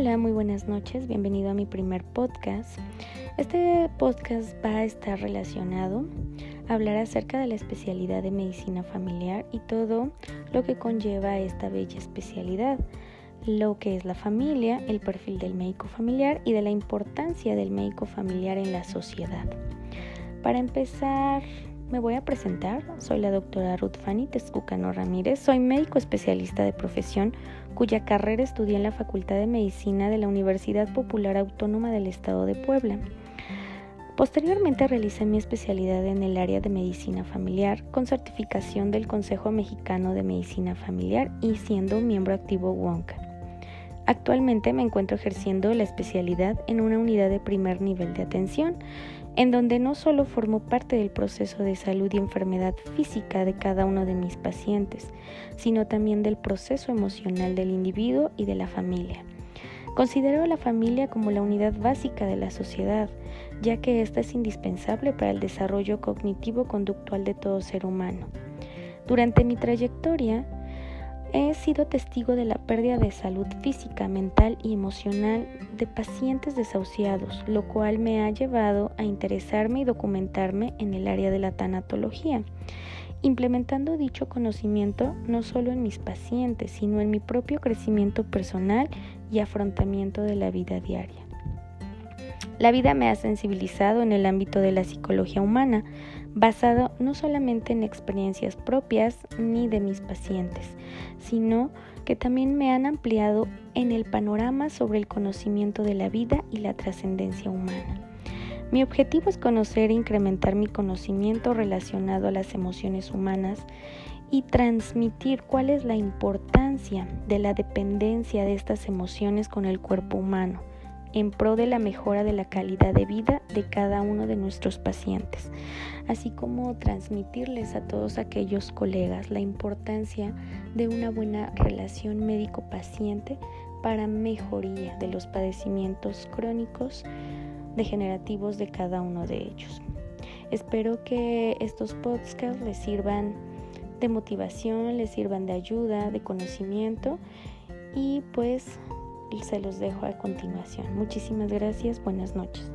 Hola, muy buenas noches, bienvenido a mi primer podcast. Este podcast va a estar relacionado a hablar acerca de la especialidad de medicina familiar y todo lo que conlleva esta bella especialidad, lo que es la familia, el perfil del médico familiar y de la importancia del médico familiar en la sociedad. Para empezar, me voy a presentar. Soy la doctora Ruth Fanny Tezcucano Ramírez. Soy médico especialista de profesión cuya carrera estudié en la Facultad de Medicina de la Universidad Popular Autónoma del Estado de Puebla. Posteriormente realicé mi especialidad en el área de medicina familiar con certificación del Consejo Mexicano de Medicina Familiar y siendo miembro activo WONCA. Actualmente me encuentro ejerciendo la especialidad en una unidad de primer nivel de atención en donde no solo formo parte del proceso de salud y enfermedad física de cada uno de mis pacientes, sino también del proceso emocional del individuo y de la familia. Considero a la familia como la unidad básica de la sociedad, ya que ésta es indispensable para el desarrollo cognitivo-conductual de todo ser humano. Durante mi trayectoria, He sido testigo de la pérdida de salud física, mental y emocional de pacientes desahuciados, lo cual me ha llevado a interesarme y documentarme en el área de la tanatología, implementando dicho conocimiento no solo en mis pacientes, sino en mi propio crecimiento personal y afrontamiento de la vida diaria. La vida me ha sensibilizado en el ámbito de la psicología humana, basado no solamente en experiencias propias ni de mis pacientes, sino que también me han ampliado en el panorama sobre el conocimiento de la vida y la trascendencia humana. Mi objetivo es conocer e incrementar mi conocimiento relacionado a las emociones humanas y transmitir cuál es la importancia de la dependencia de estas emociones con el cuerpo humano en pro de la mejora de la calidad de vida de cada uno de nuestros pacientes, así como transmitirles a todos aquellos colegas la importancia de una buena relación médico-paciente para mejoría de los padecimientos crónicos degenerativos de cada uno de ellos. Espero que estos podcasts les sirvan de motivación, les sirvan de ayuda, de conocimiento y pues se los dejo a continuación. Muchísimas gracias, buenas noches.